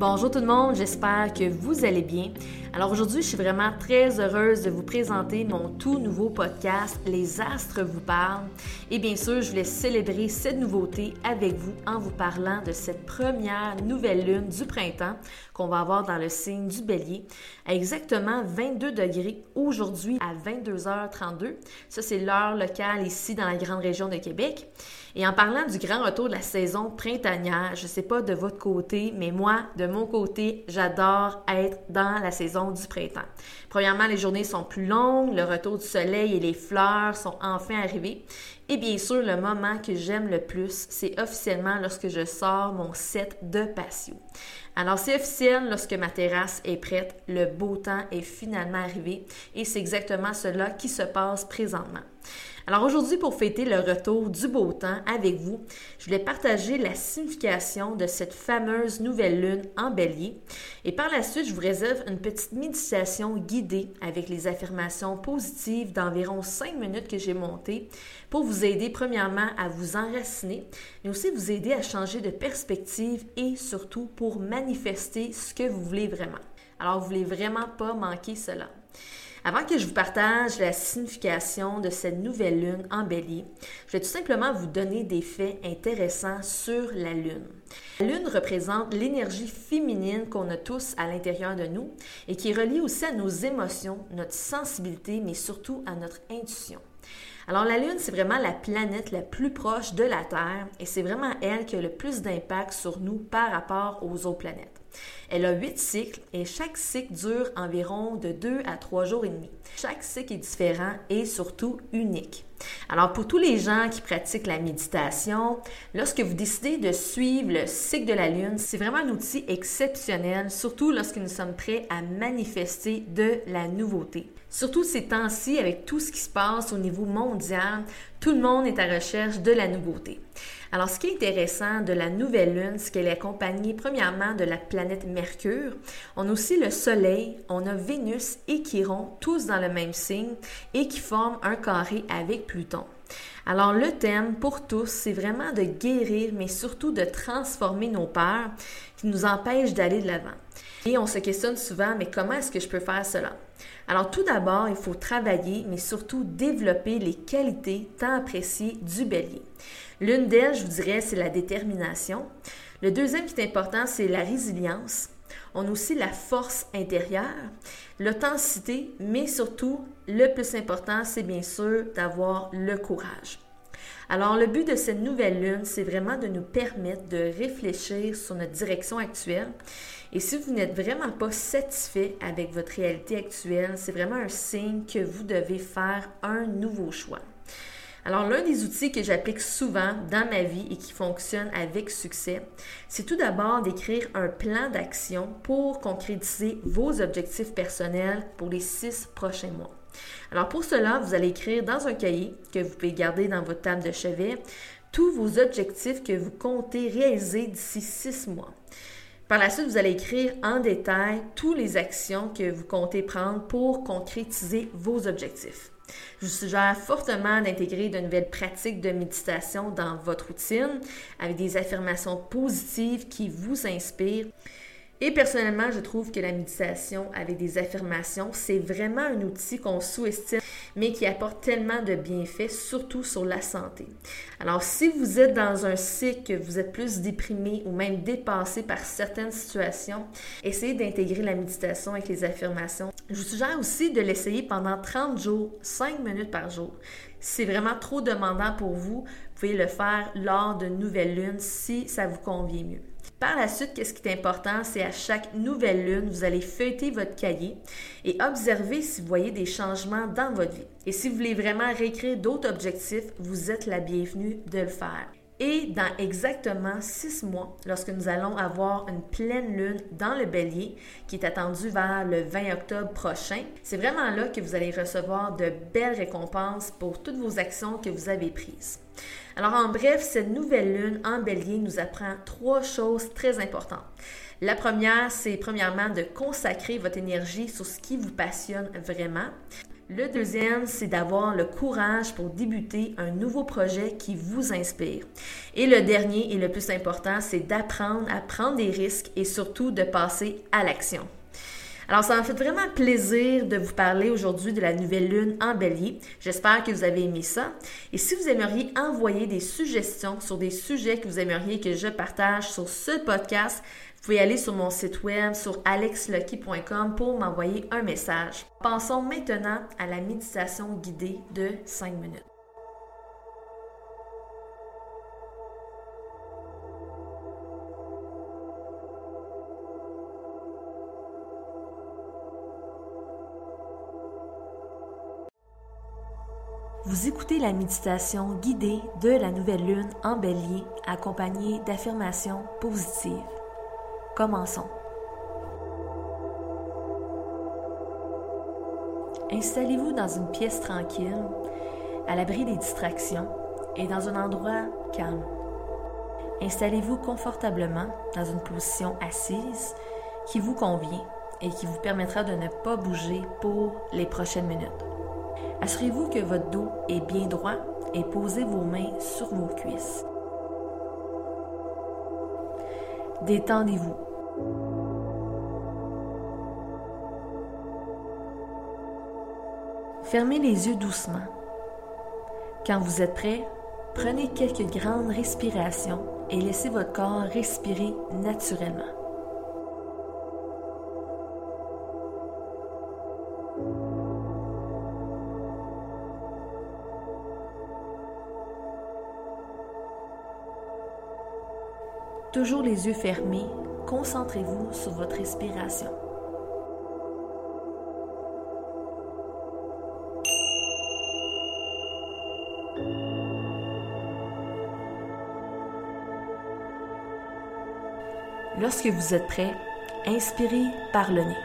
Bonjour tout le monde, j'espère que vous allez bien. Alors aujourd'hui, je suis vraiment très heureuse de vous présenter mon tout nouveau podcast, Les Astres vous parlent. Et bien sûr, je voulais célébrer cette nouveauté avec vous en vous parlant de cette première nouvelle lune du printemps qu'on va avoir dans le signe du bélier à exactement 22 degrés aujourd'hui à 22h32. Ça, c'est l'heure locale ici dans la grande région de Québec. Et en parlant du grand retour de la saison printanière, je ne sais pas de votre côté, mais moi, de mon côté, j'adore être dans la saison du printemps. Premièrement, les journées sont plus longues, le retour du soleil et les fleurs sont enfin arrivés. Et bien sûr, le moment que j'aime le plus, c'est officiellement lorsque je sors mon set de patio. Alors, c'est officiel lorsque ma terrasse est prête, le beau temps est finalement arrivé et c'est exactement cela qui se passe présentement. Alors aujourd'hui, pour fêter le retour du beau temps avec vous, je voulais partager la signification de cette fameuse nouvelle lune en bélier. Et par la suite, je vous réserve une petite méditation guidée avec les affirmations positives d'environ 5 minutes que j'ai montées pour vous aider premièrement à vous enraciner, mais aussi vous aider à changer de perspective et surtout pour manifester ce que vous voulez vraiment. Alors, vous voulez vraiment pas manquer cela. Avant que je vous partage la signification de cette nouvelle lune en bélier, je vais tout simplement vous donner des faits intéressants sur la lune. La lune représente l'énergie féminine qu'on a tous à l'intérieur de nous et qui est reliée aussi à nos émotions, notre sensibilité, mais surtout à notre intuition. Alors la Lune, c'est vraiment la planète la plus proche de la Terre et c'est vraiment elle qui a le plus d'impact sur nous par rapport aux autres planètes. Elle a huit cycles et chaque cycle dure environ de deux à trois jours et demi. Chaque cycle est différent et surtout unique. Alors pour tous les gens qui pratiquent la méditation, lorsque vous décidez de suivre le cycle de la Lune, c'est vraiment un outil exceptionnel, surtout lorsque nous sommes prêts à manifester de la nouveauté. Surtout ces temps-ci, avec tout ce qui se passe au niveau mondial, tout le monde est à recherche de la nouveauté. Alors, ce qui est intéressant de la nouvelle lune, c'est qu'elle est accompagnée premièrement de la planète Mercure. On a aussi le Soleil, on a Vénus et Chiron, tous dans le même signe et qui forment un carré avec Pluton. Alors le thème pour tous, c'est vraiment de guérir, mais surtout de transformer nos peurs qui nous empêchent d'aller de l'avant. Et on se questionne souvent, mais comment est-ce que je peux faire cela? Alors tout d'abord, il faut travailler, mais surtout développer les qualités tant appréciées du bélier. L'une d'elles, je vous dirais, c'est la détermination. Le deuxième qui est important, c'est la résilience. On a aussi la force intérieure, l'authenticité, mais surtout, le plus important, c'est bien sûr d'avoir le courage. Alors, le but de cette nouvelle lune, c'est vraiment de nous permettre de réfléchir sur notre direction actuelle. Et si vous n'êtes vraiment pas satisfait avec votre réalité actuelle, c'est vraiment un signe que vous devez faire un nouveau choix. Alors, l'un des outils que j'applique souvent dans ma vie et qui fonctionne avec succès, c'est tout d'abord d'écrire un plan d'action pour concrétiser vos objectifs personnels pour les six prochains mois. Alors, pour cela, vous allez écrire dans un cahier que vous pouvez garder dans votre table de chevet tous vos objectifs que vous comptez réaliser d'ici six mois. Par la suite, vous allez écrire en détail toutes les actions que vous comptez prendre pour concrétiser vos objectifs. Je vous suggère fortement d'intégrer de nouvelles pratiques de méditation dans votre routine avec des affirmations positives qui vous inspirent. Et personnellement, je trouve que la méditation avec des affirmations, c'est vraiment un outil qu'on sous-estime, mais qui apporte tellement de bienfaits, surtout sur la santé. Alors, si vous êtes dans un cycle, que vous êtes plus déprimé ou même dépassé par certaines situations, essayez d'intégrer la méditation avec les affirmations. Je vous suggère aussi de l'essayer pendant 30 jours, 5 minutes par jour. Si c'est vraiment trop demandant pour vous, vous pouvez le faire lors de nouvelles lunes si ça vous convient mieux. Par la suite, qu'est-ce qui est important, c'est à chaque nouvelle lune, vous allez feuilleter votre cahier et observer si vous voyez des changements dans votre vie. Et si vous voulez vraiment réécrire d'autres objectifs, vous êtes la bienvenue de le faire. Et dans exactement six mois, lorsque nous allons avoir une pleine lune dans le bélier, qui est attendue vers le 20 octobre prochain, c'est vraiment là que vous allez recevoir de belles récompenses pour toutes vos actions que vous avez prises. Alors en bref, cette nouvelle lune en bélier nous apprend trois choses très importantes. La première, c'est premièrement de consacrer votre énergie sur ce qui vous passionne vraiment. Le deuxième, c'est d'avoir le courage pour débuter un nouveau projet qui vous inspire. Et le dernier et le plus important, c'est d'apprendre à prendre des risques et surtout de passer à l'action. Alors, ça m'a fait vraiment plaisir de vous parler aujourd'hui de la nouvelle lune en bélier. J'espère que vous avez aimé ça. Et si vous aimeriez envoyer des suggestions sur des sujets que vous aimeriez que je partage sur ce podcast, vous pouvez aller sur mon site web sur alexlucky.com pour m'envoyer un message. Passons maintenant à la méditation guidée de 5 minutes. Vous écoutez la méditation guidée de la nouvelle lune en bélier accompagnée d'affirmations positives. Commençons. Installez-vous dans une pièce tranquille, à l'abri des distractions et dans un endroit calme. Installez-vous confortablement dans une position assise qui vous convient et qui vous permettra de ne pas bouger pour les prochaines minutes. Assurez-vous que votre dos est bien droit et posez vos mains sur vos cuisses. Détendez-vous Fermez les yeux doucement. Quand vous êtes prêt, prenez quelques grandes respirations et laissez votre corps respirer naturellement. Toujours les yeux fermés, concentrez-vous sur votre respiration. Lorsque vous êtes prêt, inspirez par le nez.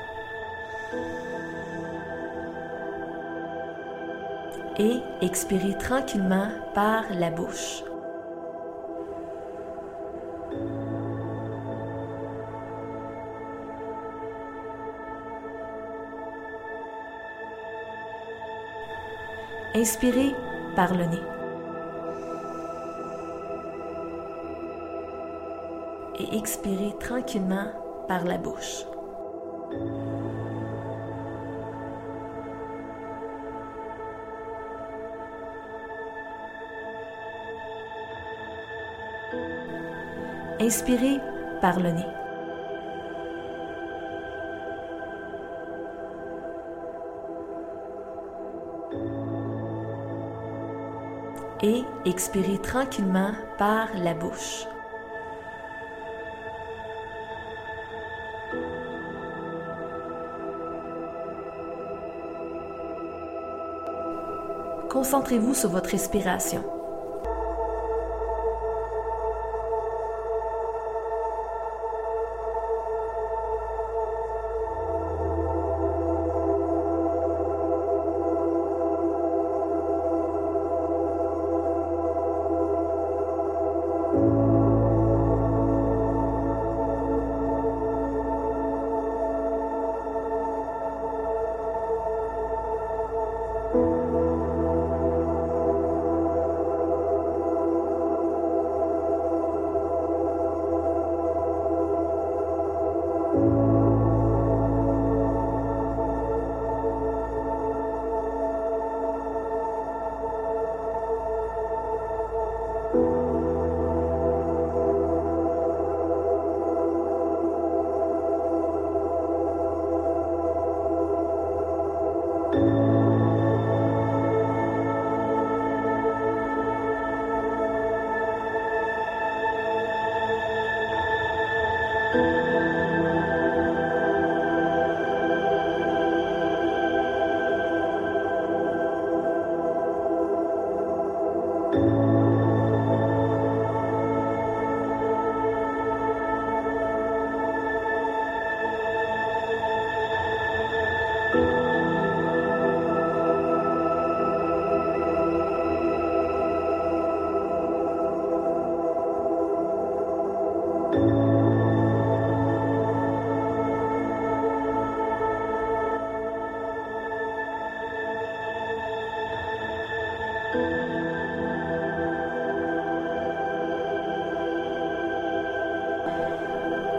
Et expirez tranquillement par la bouche. Inspirez par le nez. Et expirez tranquillement par la bouche. Inspirez par le nez. Et expirez tranquillement par la bouche. Concentrez-vous sur votre respiration.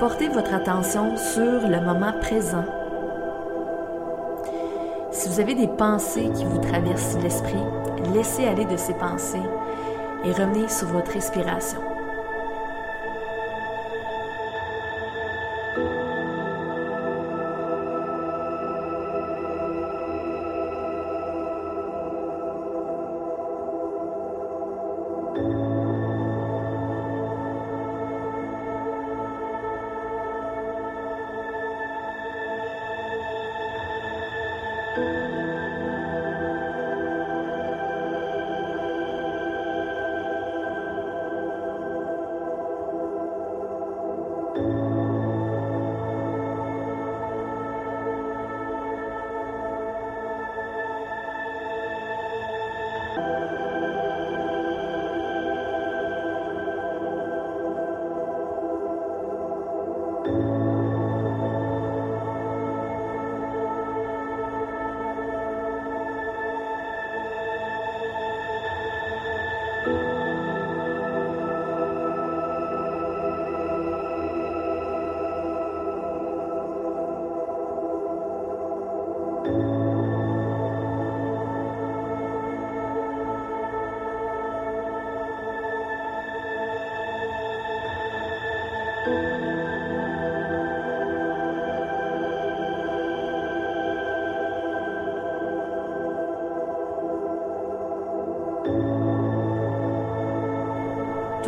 Portez votre attention sur le moment présent. Si vous avez des pensées qui vous traversent l'esprit, laissez aller de ces pensées et revenez sur votre respiration.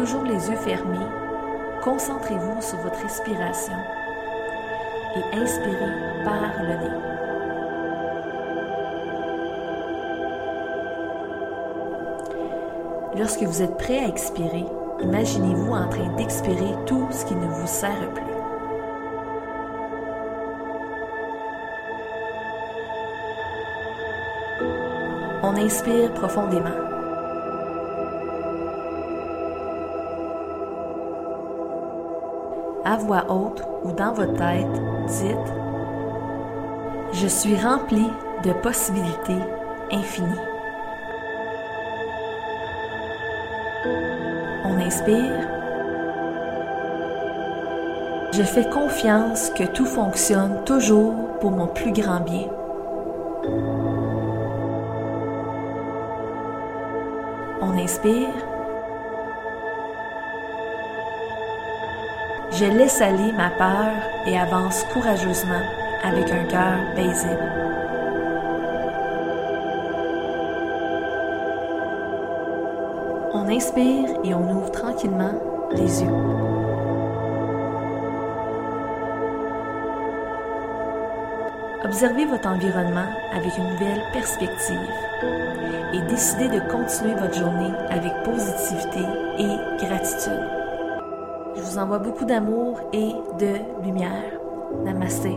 Toujours les yeux fermés, concentrez-vous sur votre respiration et inspirez par le nez. Lorsque vous êtes prêt à expirer, imaginez-vous en train d'expirer tout ce qui ne vous sert plus. On inspire profondément. à voix haute ou dans votre tête, dites Je suis rempli de possibilités infinies. On inspire. Je fais confiance que tout fonctionne toujours pour mon plus grand bien. On inspire. Je laisse aller ma peur et avance courageusement avec un cœur paisible. On inspire et on ouvre tranquillement les yeux. Observez votre environnement avec une nouvelle perspective et décidez de continuer votre journée avec positivité et gratitude. Je vous envoie beaucoup d'amour et de lumière. Namasté.